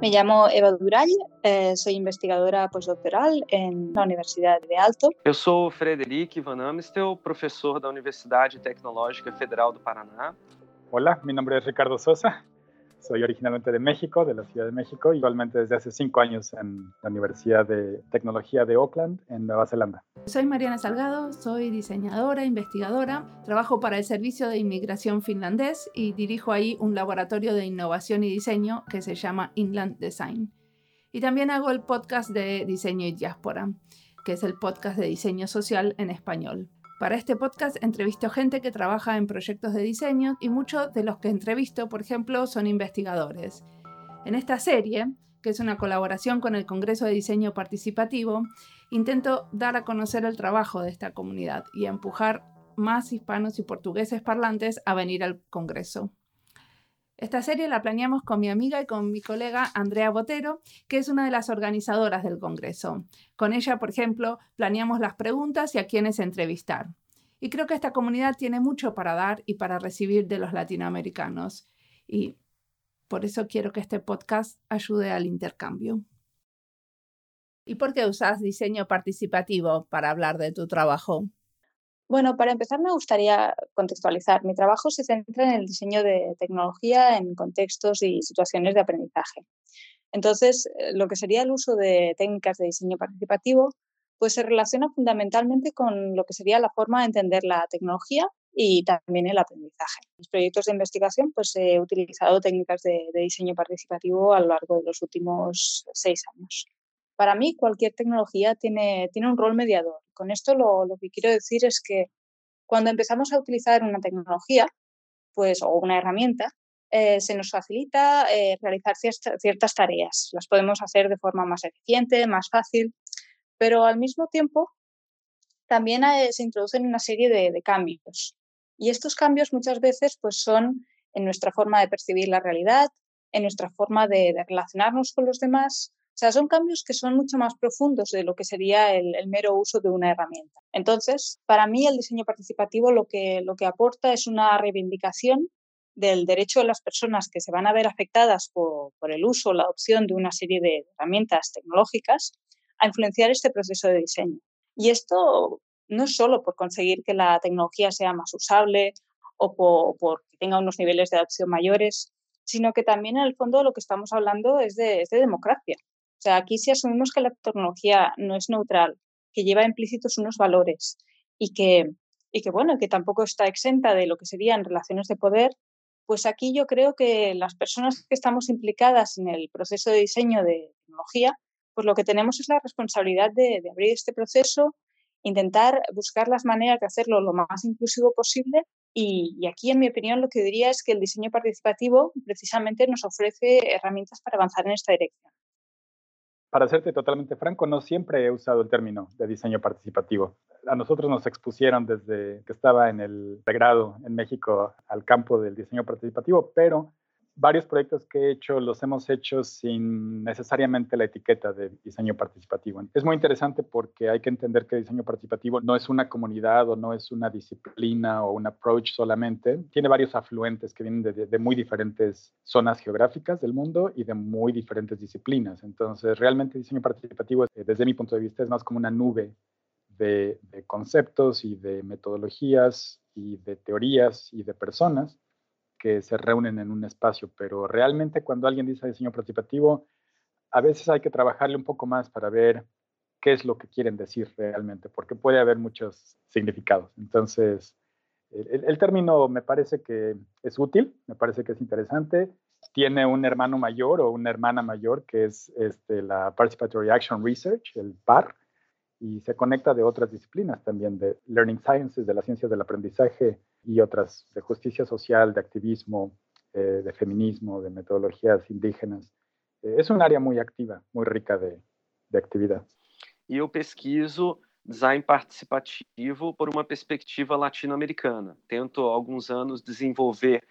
Me llamo Eva Durall, eh, soy investigadora postdoctoral en la Universidad de Alto. Eu sou Frederic Van Amstel, professor da Universidade Tecnológica Federal do Paraná. Hola, mi nombre es Ricardo Sosa, Soy originalmente de México, de la Ciudad de México, igualmente desde hace cinco años en la Universidad de Tecnología de Auckland, en Nueva Zelanda. Soy Mariana Salgado, soy diseñadora, investigadora, trabajo para el Servicio de Inmigración finlandés y dirijo ahí un laboratorio de innovación y diseño que se llama Inland Design. Y también hago el podcast de Diseño y Diáspora, que es el podcast de diseño social en español. Para este podcast entrevisto gente que trabaja en proyectos de diseño y muchos de los que entrevisto, por ejemplo, son investigadores. En esta serie, que es una colaboración con el Congreso de Diseño Participativo, intento dar a conocer el trabajo de esta comunidad y empujar más hispanos y portugueses parlantes a venir al Congreso. Esta serie la planeamos con mi amiga y con mi colega Andrea Botero, que es una de las organizadoras del Congreso. Con ella, por ejemplo, planeamos las preguntas y a quienes entrevistar. Y creo que esta comunidad tiene mucho para dar y para recibir de los latinoamericanos. Y por eso quiero que este podcast ayude al intercambio. ¿Y por qué usas diseño participativo para hablar de tu trabajo? Bueno, para empezar me gustaría contextualizar. Mi trabajo se centra en el diseño de tecnología en contextos y situaciones de aprendizaje. Entonces, eh, lo que sería el uso de técnicas de diseño participativo, pues se relaciona fundamentalmente con lo que sería la forma de entender la tecnología y también el aprendizaje. En los proyectos de investigación, pues he utilizado técnicas de, de diseño participativo a lo largo de los últimos seis años. Para mí, cualquier tecnología tiene, tiene un rol mediador. Con esto lo, que quiero decir es que cuando empezamos a utilizar una tecnología pues, o una herramienta, eh, se nos facilita eh, realizar ciertas tareas. Las podemos hacer de forma más eficiente, más fácil, pero al mismo tiempo también eh, se introducen una serie de, cambios. Y estos cambios muchas veces pues, son en nuestra forma de percibir la realidad, en nuestra forma de, relacionarnos con los demás, sea, son cambios que son mucho más profundos de lo que sería el, mero uso de una herramienta. Entonces, para mí el diseño participativo lo que, lo que aporta es una reivindicación del derecho de las personas que se van a ver afectadas por, por el uso o la adopción de una serie de herramientas tecnológicas a influenciar este proceso de diseño. Y esto no es solo por conseguir que la tecnología sea más usable o por, por que tenga unos niveles de adopción mayores, sino que también en el fondo lo que estamos hablando es de, es de democracia. O sea, aquí si asumimos que la tecnología no es neutral, que lleva implícitos unos valores y que, y que, bueno, que tampoco está exenta de lo que serían relaciones de poder, pues aquí yo creo que las personas que estamos implicadas en el proceso de diseño de tecnología, pues lo que tenemos es la responsabilidad de, abrir este proceso, intentar buscar las maneras de hacerlo lo más inclusivo posible y, y, aquí, en mi opinión, lo que diría es que el diseño participativo precisamente nos ofrece herramientas para avanzar en esta dirección para serte totalmente franco, no siempre he usado el término de diseño participativo. A nosotros nos expusieron desde que estaba en el pregrado en México al campo del diseño participativo, pero varios proyectos que he hecho los hemos hecho sin necesariamente la etiqueta de diseño participativo. Es muy interesante porque hay que entender que diseño participativo no es una comunidad o no es una disciplina o un approach solamente. Tiene varios afluentes que vienen de, muy diferentes zonas geográficas del mundo y de muy diferentes disciplinas. Entonces, realmente diseño participativo, desde mi punto de vista, es más como una nube de conceptos y de metodologías y de teorías y de personas que se reúnen en un espacio, pero realmente cuando alguien dice diseño participativo, a veces hay que trabajarle un poco más para ver qué es lo que quieren decir realmente, porque puede haber muchos significados. Entonces, el, término me parece que es útil, me parece que es interesante. Tiene un hermano mayor o una hermana mayor que es este, la Participatory Action Research, el PAR, y se conecta de otras disciplinas también, de Learning Sciences, de las ciencias del aprendizaje, y otras de justicia social, de activismo, eh, de feminismo, de metodologías indígenas. Eh, es un área muy activa, muy rica de, de actividad. E eu pesquiso design participativo por uma perspectiva latino-americana. Tento há alguns anos desenvolver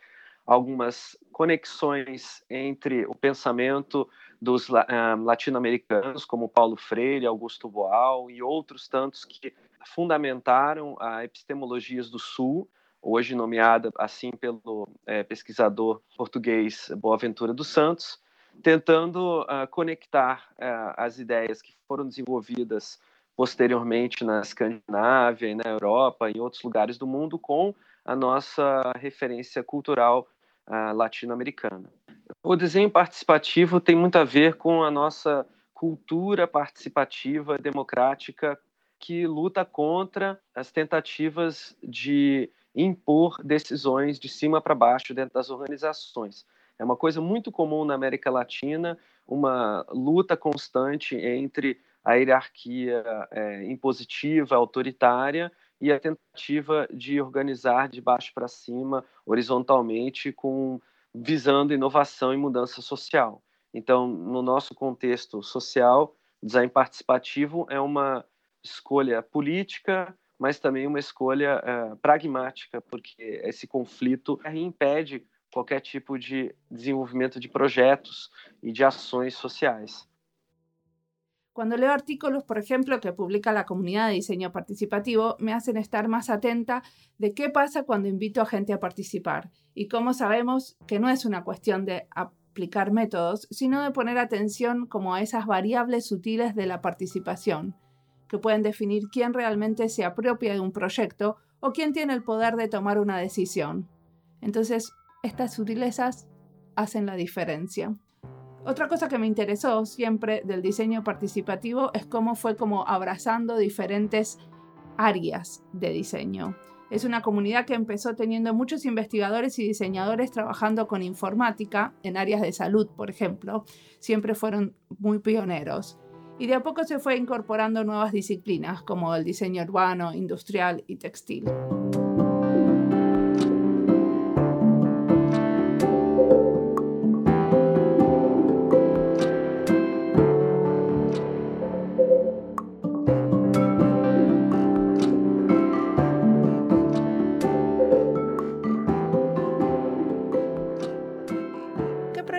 algumas conexões entre o pensamento dos um, latino-americanos, como Paulo Freire, Augusto Boal e outros tantos que fundamentaram a epistemologias do Sul hoje nomeada assim pelo é, pesquisador português Boaventura dos Santos, tentando uh, conectar uh, as ideias que foram desenvolvidas posteriormente na Escandinávia na Europa em outros lugares do mundo com a nossa referência cultural uh, latino-americana. O desenho participativo tem muito a ver com a nossa cultura participativa democrática que luta contra as tentativas de impor decisões de cima para baixo dentro das organizações. É uma coisa muito comum na América Latina, uma luta constante entre a hierarquia é, impositiva, autoritária, e a tentativa de organizar de baixo para cima, horizontalmente, com visando inovação e mudança social. Então, no nosso contexto social, design participativo é uma escolha política, mas também uma escolha uh, pragmática, porque esse conflito impede qualquer tipo de desenvolvimento de projetos e de ações sociais. Cuando leo artículos, por ejemplo, que publica la comunidad de diseño participativo, me hacen estar más atenta de qué pasa cuando invito a gente a participar y cómo sabemos que no es una cuestión de aplicar métodos, sino de poner atención como a esas variables sutiles de la participación, que pueden definir quién realmente se apropia de un proyecto o quién tiene el poder de tomar una decisión. Entonces, estas sutilezas hacen la diferencia. Otra cosa que me interesó siempre del diseño participativo es cómo fue como abrazando diferentes áreas de diseño. Es una comunidad que empezó teniendo muchos investigadores y diseñadores trabajando con informática en áreas de salud, por ejemplo. Siempre fueron muy pioneros. Y de a poco se fue incorporando nuevas disciplinas como el diseño urbano, industrial y textil.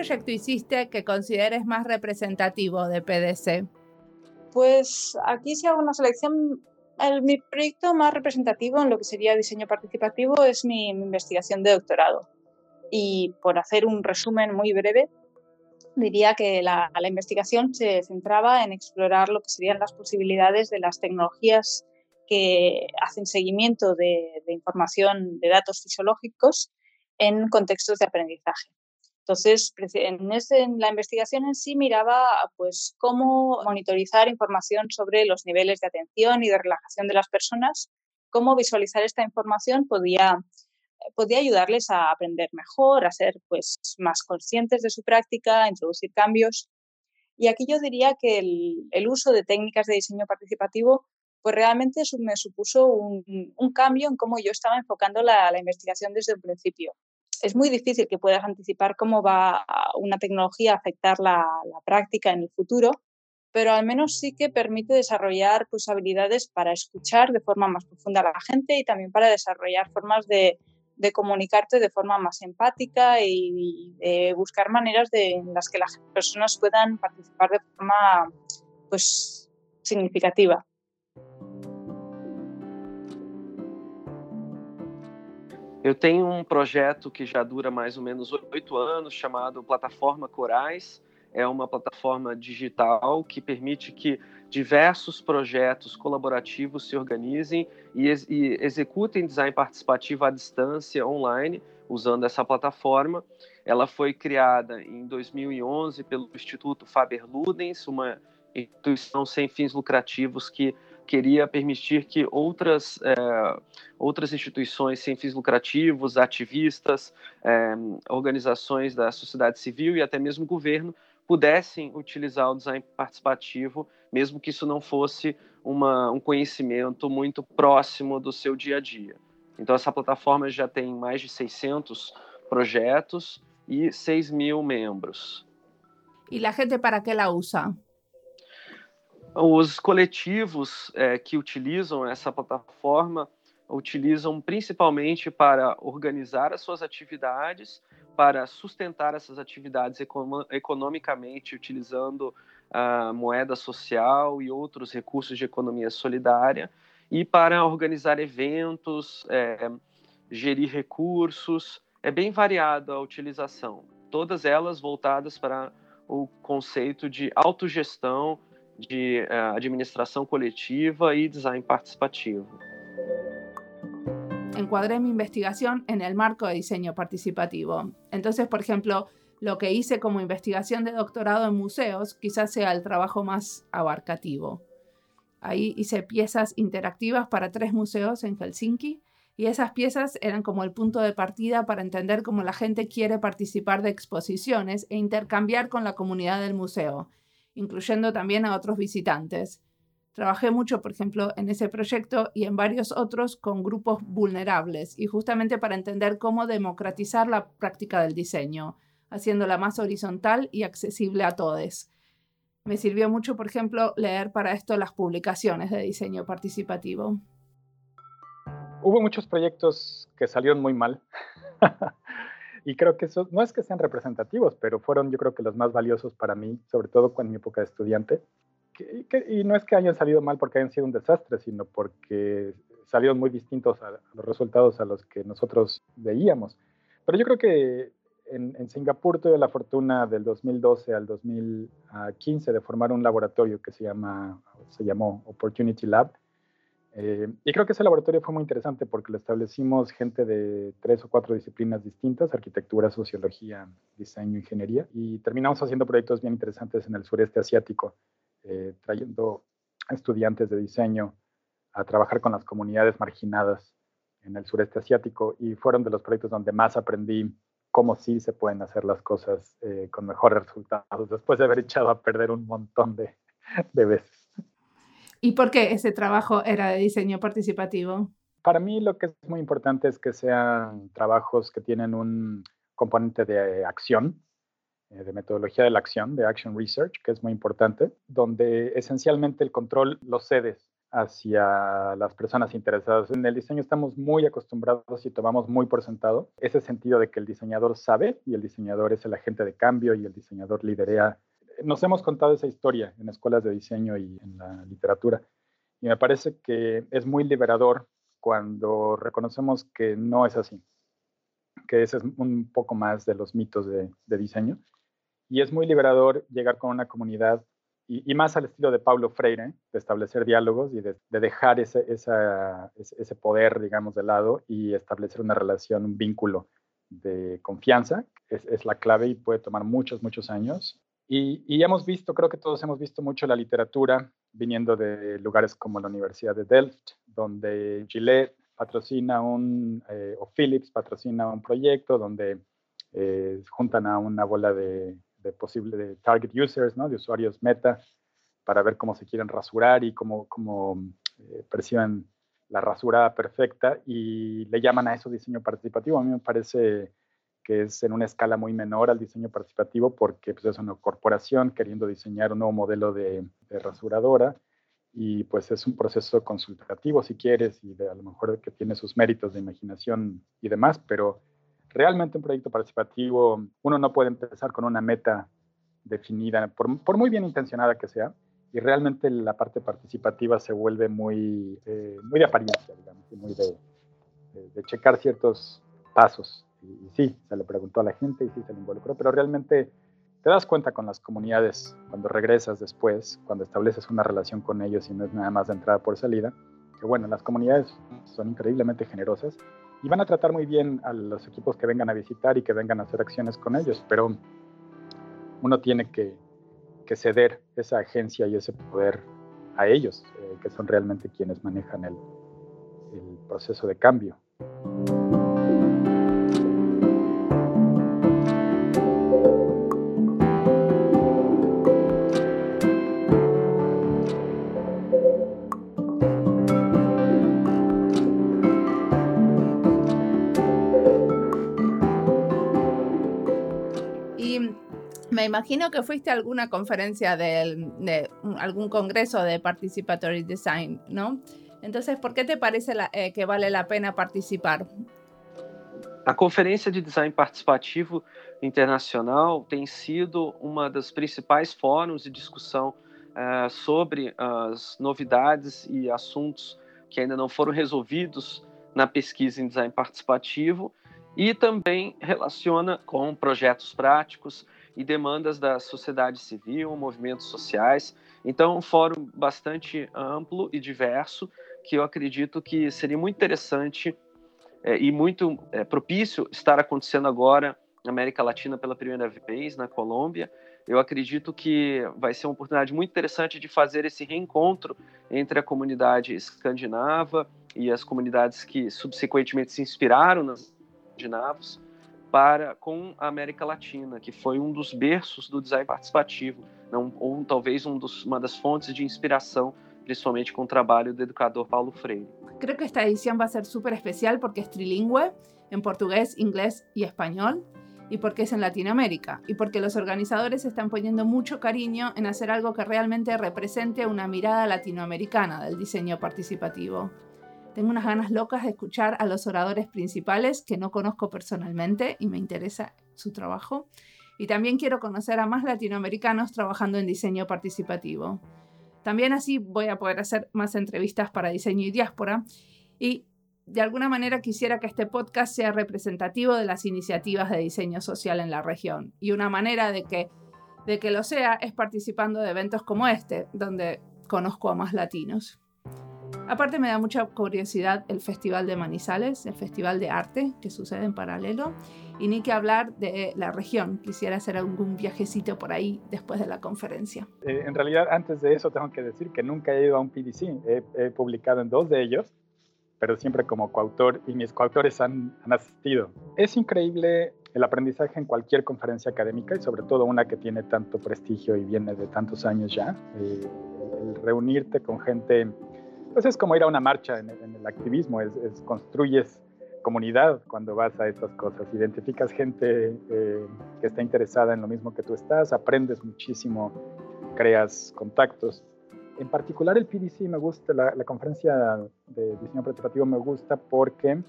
proyecto hiciste que consideres más representativo de PDC? Pues aquí si hago una selección, el, mi proyecto más representativo en lo que sería diseño participativo es mi, investigación de doctorado. Y por hacer un resumen muy breve, diría que la, investigación se centraba en explorar lo que serían las posibilidades de las tecnologías que hacen seguimiento de información de datos fisiológicos en contextos de aprendizaje. Entonces, en, la investigación en sí miraba pues, cómo monitorizar información sobre los niveles de atención y de relajación de las personas, cómo visualizar esta información podía, podía ayudarles a aprender mejor, a ser pues, más conscientes de su práctica, a introducir cambios. Y aquí yo diría que el, uso de técnicas de diseño participativo pues realmente me supuso un, cambio en cómo yo estaba enfocando la, la investigación desde un principio es muy difícil que puedas anticipar cómo va una tecnología a afectar la, práctica en el futuro, pero al menos sí que permite desarrollar pues, habilidades para escuchar de forma más profunda a la gente y también para desarrollar formas de, comunicarte de forma más empática y, de buscar maneras de, en las que las personas puedan participar de forma pues, significativa. Eu tenho um projeto que já dura mais ou menos oito anos, chamado Plataforma Corais. É uma plataforma digital que permite que diversos projetos colaborativos se organizem e, ex e executem design participativo à distância, online, usando essa plataforma. Ela foi criada em 2011 pelo Instituto Faber Ludens, uma instituição sem fins lucrativos que queria permitir que outras, é, outras instituições sem fins lucrativos, ativistas, é, organizações da sociedade civil e até mesmo governo pudessem utilizar o design participativo, mesmo que isso não fosse uma, um conhecimento muito próximo do seu dia a dia. Então, essa plataforma já tem mais de 600 projetos e 6 mil membros. E a gente para que ela usa? Os coletivos é, que utilizam essa plataforma utilizam principalmente para organizar as suas atividades, para sustentar essas atividades economicamente, utilizando a moeda social e outros recursos de economia solidária, e para organizar eventos, é, gerir recursos. É bem variada a utilização, todas elas voltadas para o conceito de autogestão, de uh, administração y design participativo. Encuadré mi investigación en el marco de diseño participativo. Entonces, por ejemplo, lo que hice como investigación de doctorado en museos quizás sea el trabajo más abarcativo. Ahí hice piezas interactivas para tres museos en Helsinki y esas piezas eran como el punto de partida para entender cómo la gente quiere participar de exposiciones e intercambiar con la comunidad del museo, incluyendo también a otros visitantes. Trabajé mucho, por ejemplo, en ese proyecto y en varios otros con grupos vulnerables y justamente para entender cómo democratizar la práctica del diseño, haciéndola más horizontal y accesible a todos. Me sirvió mucho, por ejemplo, leer para esto las publicaciones de diseño participativo. Hubo muchos proyectos que salieron muy mal. y creo que eso no es que sean representativos, pero fueron yo creo que los más valiosos para mí, sobre todo en mi época de estudiante. y no es que hayan salido mal porque hayan sido un desastre, sino porque salieron muy distintos a los resultados a los que nosotros veíamos. Pero yo creo que en, Singapur tuve la fortuna del 2012 al 2015 de formar un laboratorio que se, llama, se llamó Opportunity Lab. Eh, y creo que ese laboratorio fue muy interesante porque lo establecimos gente de tres o cuatro disciplinas distintas, arquitectura, sociología, diseño, ingeniería, y terminamos haciendo proyectos bien interesantes en el sureste asiático, eh, trayendo estudiantes de diseño a trabajar con las comunidades marginadas en el sureste asiático y fueron de los proyectos donde más aprendí cómo sí se pueden hacer las cosas eh, con mejores resultados después de haber echado a perder un montón de, de veces. ¿Y por qué ese trabajo era de diseño participativo? Para mí lo que es muy importante es que sean trabajos que tienen un componente de acción, eh, de metodología de la acción, de action research, que es muy importante, donde esencialmente el control lo cedes hacia las personas interesadas. En el diseño estamos muy acostumbrados y tomamos muy por sentado ese sentido de que el diseñador sabe y el diseñador es el agente de cambio y el diseñador liderea. Nos hemos contado esa historia en escuelas de diseño y en la literatura y me parece que es muy liberador cuando reconocemos que no es así, que ese es un poco más de los mitos de, diseño. Y es muy liberador llegar con una comunidad y, más al estilo de Pablo Freire, de establecer diálogos y de, dejar ese, ese, poder, digamos, de lado y establecer una relación, un vínculo de confianza, es la clave y puede tomar muchos, muchos años. Y, y, hemos visto, creo que todos hemos visto mucho la literatura viniendo de lugares como la Universidad de Delft, donde Gillette patrocina un, eh, o Philips patrocina un proyecto donde eh, juntan a una bola de de posible de target users, ¿no? de usuarios meta, para ver cómo se quieren rasurar y cómo, cómo eh, perciben la rasurada perfecta y le llaman a eso diseño participativo. A mí me parece que es en una escala muy menor al diseño participativo porque pues, es una corporación queriendo diseñar un nuevo modelo de, de rasuradora y pues es un proceso consultativo si quieres y de, a lo mejor que tiene sus méritos de imaginación y demás, pero realmente un proyecto participativo, uno no puede empezar con una meta definida, por, muy bien intencionada que sea, y realmente la parte participativa se vuelve muy, eh, muy de apariencia, digamos, muy de, checar ciertos pasos. Y, sí, se le preguntó a la gente y sí se le involucró, pero realmente te das cuenta con las comunidades cuando regresas después, cuando estableces una relación con ellos y no es nada más de entrada por salida, que bueno, las comunidades son increíblemente generosas y van a tratar muy bien a los equipos que vengan a visitar y que vengan a hacer acciones con ellos, pero uno tiene que, ceder esa agencia y ese poder a ellos, eh, que son realmente quienes manejan el proceso de cambio. Me imagino que fuiste a alguna conferencia de, algún congreso de Participatory Design, ¿no? Entonces, ¿por qué te parece eh, que vale la pena participar? A Conferência de Design Participativo Internacional tem sido uma das principais fóruns de discussão uh, sobre as novidades e assuntos que ainda não foram resolvidos na pesquisa em design participativo e também relaciona com projetos práticos e demandas da sociedade civil, movimentos sociais. Então, um fórum bastante amplo e diverso que eu acredito que seria muito interessante é, e muito é, propício estar acontecendo agora na América Latina pela primeira vez, na Colômbia. Eu acredito que vai ser uma oportunidade muito interessante de fazer esse reencontro entre a comunidade escandinava e as comunidades que subsequentemente se inspiraram nas escandinavos para com a América Latina, que foi um dos berços do design participativo, não, ou talvez um dos, uma das fontes de inspiração, principalmente com o trabalho do educador Paulo Freire. Creo que esta edición va a ser súper especial porque es trilingüe en portugués, inglés y español y porque es en Latinoamérica y porque los organizadores están poniendo mucho cariño en hacer algo que realmente represente una mirada latinoamericana del diseño participativo. Tengo unas ganas locas de escuchar a los oradores principales que no conozco personalmente y me interesa su trabajo. Y también quiero conocer a más latinoamericanos trabajando en diseño participativo. También así voy a poder hacer más entrevistas para diseño y diáspora. Y de alguna manera quisiera que este podcast sea representativo de las iniciativas de diseño social en la región. Y una manera de que, de que lo sea es participando de eventos como este, donde conozco a más latinos. Aparte me da mucha curiosidad el Festival de Manizales, el Festival de Arte que sucede en paralelo. Y ni que hablar de la región. Quisiera hacer algún viajecito por ahí después de la conferencia. Eh, en realidad, antes de eso, tengo que decir que nunca he ido a un PDC. He, publicado en dos de ellos, pero siempre como coautor y mis coautores han, han asistido. Es increíble el aprendizaje en cualquier conferencia académica y sobre todo una que tiene tanto prestigio y viene de tantos años ya. Eh, el reunirte con gente pues es como ir a una marcha en, el activismo, es, construyes comunidad cuando vas a estas cosas, identificas gente eh, que está interesada en lo mismo que tú estás, aprendes muchísimo, creas contactos. En particular el PDC me gusta, la, conferencia de diseño participativo me gusta porque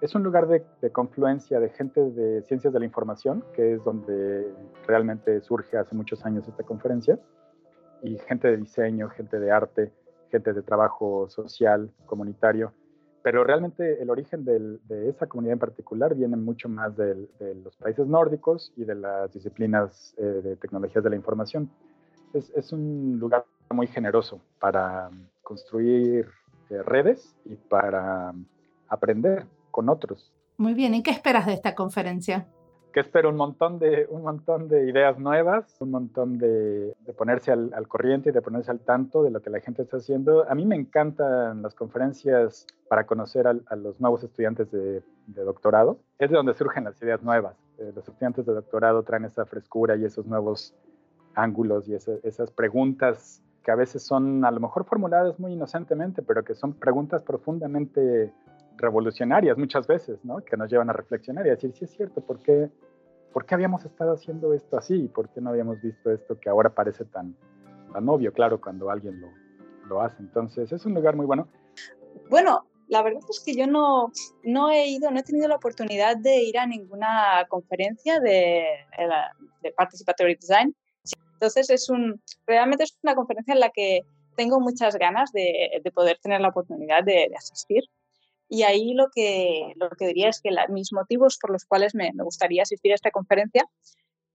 es un lugar de, de, confluencia de gente de ciencias de la información, que es donde realmente surge hace muchos años esta conferencia, y gente de diseño, gente de arte, gente de trabajo social, comunitario, pero realmente el origen de esa comunidad en particular viene mucho más de los países nórdicos y de las disciplinas eh, de tecnologías de la información. Es, un lugar muy generoso para construir eh, redes y para aprender con otros. Muy bien, ¿y qué esperas de esta conferencia? Que espero un montón de, un montón de ideas nuevas, un montón de, de ponerse al, al, corriente y de ponerse al tanto de lo que la gente está haciendo. A mí me encantan las conferencias para conocer a, a los nuevos estudiantes de, de, doctorado. Es de donde surgen las ideas nuevas. Eh, los estudiantes de doctorado traen esa frescura y esos nuevos ángulos y esa, esas preguntas que a veces son a lo mejor formuladas muy inocentemente, pero que son preguntas profundamente revolucionarias muchas veces, ¿no? Que nos llevan a reflexionar y a decir, sí es cierto, ¿por qué, ¿por qué habíamos estado haciendo esto así? ¿Por qué no habíamos visto esto que ahora parece tan, tan obvio, claro, cuando alguien lo, lo hace? Entonces, es un lugar muy bueno. Bueno, la verdad es que yo no, no he ido, no he tenido la oportunidad de ir a ninguna conferencia de, de Participatory Design. Entonces, es un, realmente es una conferencia en la que tengo muchas ganas de, de poder tener la oportunidad de, de asistir. Y ahí lo que, lo que diría es que la, mis motivos por los cuales me, me, gustaría asistir a esta conferencia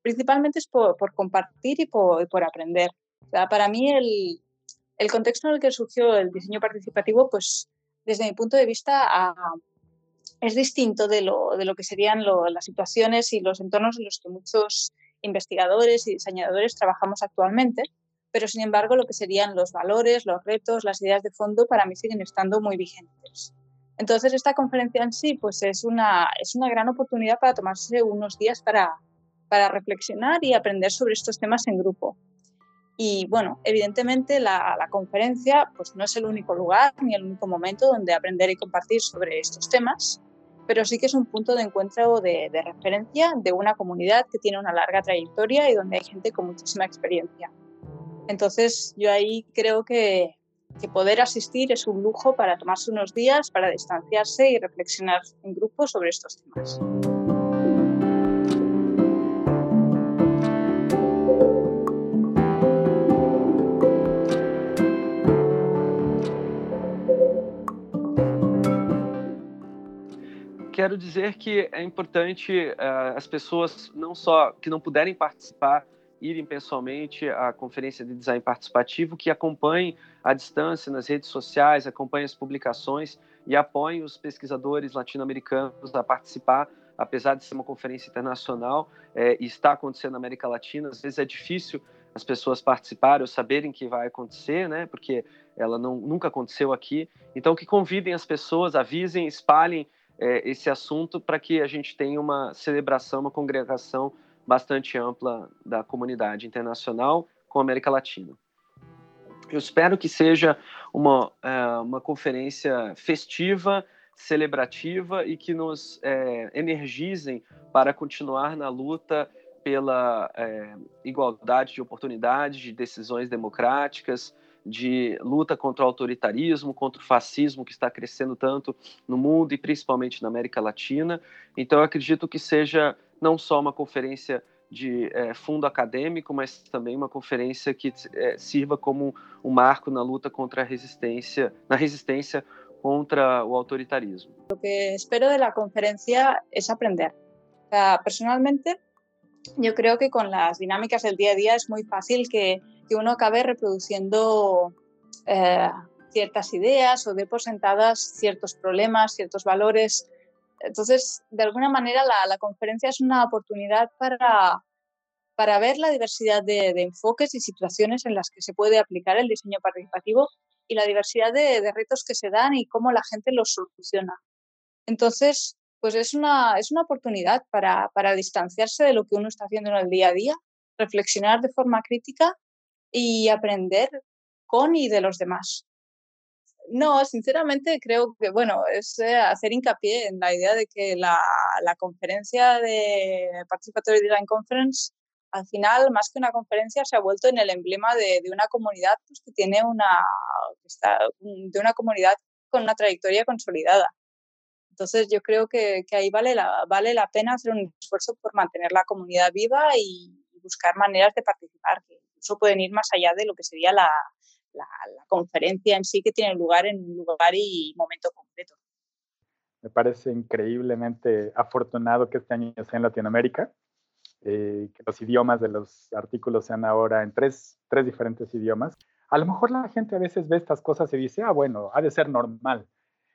principalmente es por, por compartir y por, por aprender. O sea, para mí el, el, contexto en el que surgió el diseño participativo, pues desde mi punto de vista a, es distinto de lo, de lo que serían lo, las situaciones y los entornos en los que muchos investigadores y diseñadores trabajamos actualmente, pero sin embargo lo que serían los valores, los retos, las ideas de fondo para mí siguen estando muy vigentes. Entonces, esta conferencia en sí pues es, una, es una gran oportunidad para tomarse unos días para, para reflexionar y aprender sobre estos temas en grupo. Y bueno, evidentemente la, la, conferencia pues no es el único lugar ni el único momento donde aprender y compartir sobre estos temas, pero sí que es un punto de encuentro de, de referencia de una comunidad que tiene una larga trayectoria y donde hay gente con muchísima experiencia. Entonces yo ahí creo que, que poder asistir es un lujo para tomarse unos días, para distanciarse y reflexionar en grupo sobre estos temas. Quero dizer que é importante uh, as pessoas não só que não puderem participar irem pessoalmente à conferência de design participativo, que acompanhem à distância nas redes sociais, acompanhem as publicações e apoiem os pesquisadores latino-americanos a participar, apesar de ser uma conferência internacional é, e está acontecendo na América Latina. Às vezes é difícil as pessoas participarem ou saberem que vai acontecer, né? Porque ela não, nunca aconteceu aqui. Então, que convidem as pessoas, avisem, espalhem é, esse assunto para que a gente tenha uma celebração, uma congregação bastante ampla da comunidade internacional com a América Latina. Eu espero que seja uma, é, uma conferência festiva, celebrativa e que nos é, energizem para continuar na luta pela é, igualdade de oportunidades, de decisões democráticas, de luta contra o autoritarismo, contra o fascismo que está crescendo tanto no mundo e principalmente na América Latina. Então, eu acredito que seja não só uma conferência de é, fundo acadêmico, mas também uma conferência que é, sirva como um marco na luta contra a resistência, na resistência contra o autoritarismo. O que espero de la conferencia es aprender. Personalmente, yo creo que con las dinámicas del día a día es muy fácil que, que uno acabe reproduciendo eh, ciertas ideas o de por sentadas ciertos problemas, ciertos valores. Entonces, de alguna manera, la, conferencia es una oportunidad para, para ver la diversidad de, de, enfoques y situaciones en las que se puede aplicar el diseño participativo y la diversidad de, de retos que se dan y cómo la gente los soluciona. Entonces, pues es una, es una oportunidad para, para distanciarse de lo que uno está haciendo en el día a día, reflexionar de forma crítica y aprender con y de los demás. No, sinceramente creo que, bueno, es eh, hacer hincapié en la idea de que la, la conferencia de Participatory Design Conference, al final, más que una conferencia, se ha vuelto en el emblema de, de una comunidad pues, que tiene una, está, de una comunidad con una trayectoria consolidada. Entonces yo creo que, que ahí vale la, vale la pena hacer un esfuerzo por mantener la comunidad viva y buscar maneras de participar, que incluso pueden ir más allá de lo que sería la, la, conferencia en sí, que tiene lugar en un lugar y momento concreto. Me parece increíblemente afortunado que este año sea en Latinoamérica, eh, que los idiomas de los artículos sean ahora en tres, tres diferentes idiomas. A lo mejor la gente a veces ve estas cosas y dice, ah, bueno, ha de ser normal.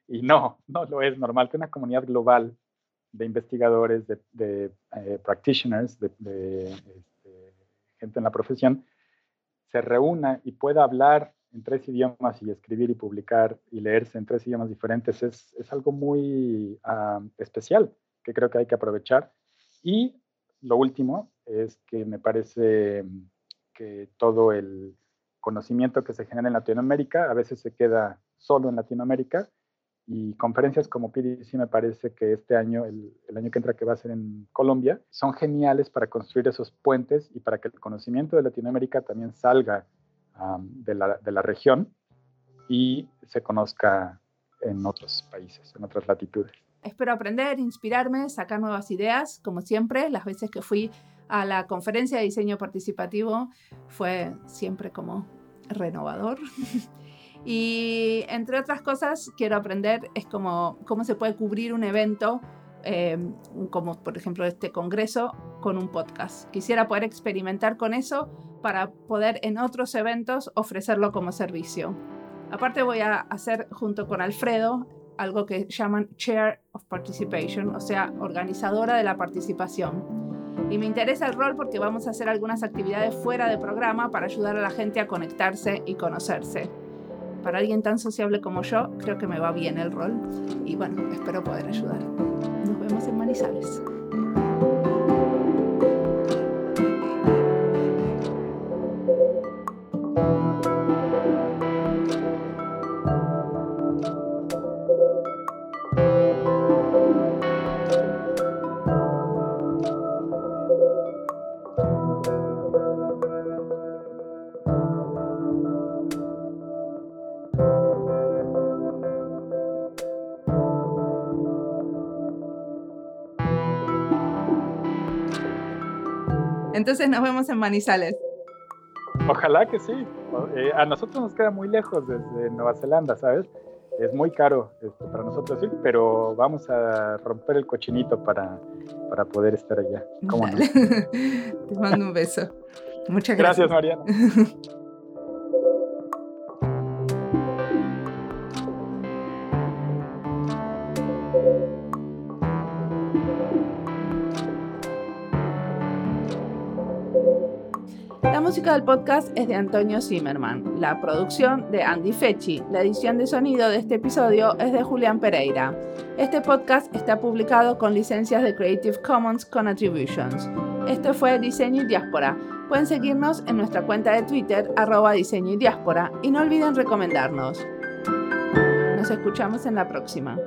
Y no, no lo es normal que una comunidad global de investigadores, de, de eh, practitioners, de, de este, gente en la profesión, se reúna y pueda hablar en tres idiomas y escribir y publicar y leerse en tres idiomas diferentes es, es algo muy uh, especial que creo que hay que aprovechar. Y lo último es que me parece que todo el conocimiento que se genera en Latinoamérica a veces se queda solo en Latinoamérica y conferencias como PDC me parece que este año, el, el, año que entra que va a ser en Colombia, son geniales para construir esos puentes y para que el conocimiento de Latinoamérica también salga um, de, la, de la región y se conozca en otros países, en otras latitudes. Espero aprender, inspirarme, sacar nuevas ideas, como siempre, las veces que fui a la conferencia de diseño participativo fue siempre como renovador. Y entre otras cosas, quiero aprender es cómo, cómo se puede cubrir un evento, eh, como por ejemplo este congreso, con un podcast. Quisiera poder experimentar con eso para poder en otros eventos ofrecerlo como servicio. Aparte voy a hacer junto con Alfredo algo que llaman Chair of Participation, o sea, organizadora de la participación. Y me interesa el rol porque vamos a hacer algunas actividades fuera de programa para ayudar a la gente a conectarse y conocerse para alguien tan sociable como yo, creo que me va bien el rol y bueno, espero poder ayudar. Nos vemos en Manizales. Entonces nos vemos en Manizales. Ojalá que sí. Eh, a nosotros nos queda muy lejos desde Nueva Zelanda, ¿sabes? es muy caro este, para nosotros, sí, pero vamos a romper el cochinito para, para poder estar allá. ¿Cómo no? Te mando un beso. Muchas gracias. Gracias, Mariana. música del podcast es de Antonio Zimmerman, la producción de Andy Fechi, la edición de sonido de este episodio es de Julián Pereira. Este podcast está publicado con licencias de Creative Commons con Attributions. Esto fue Diseño y Diáspora. Pueden seguirnos en nuestra cuenta de Twitter, arroba diseño y diáspora, y no olviden recomendarnos. Nos escuchamos en la próxima.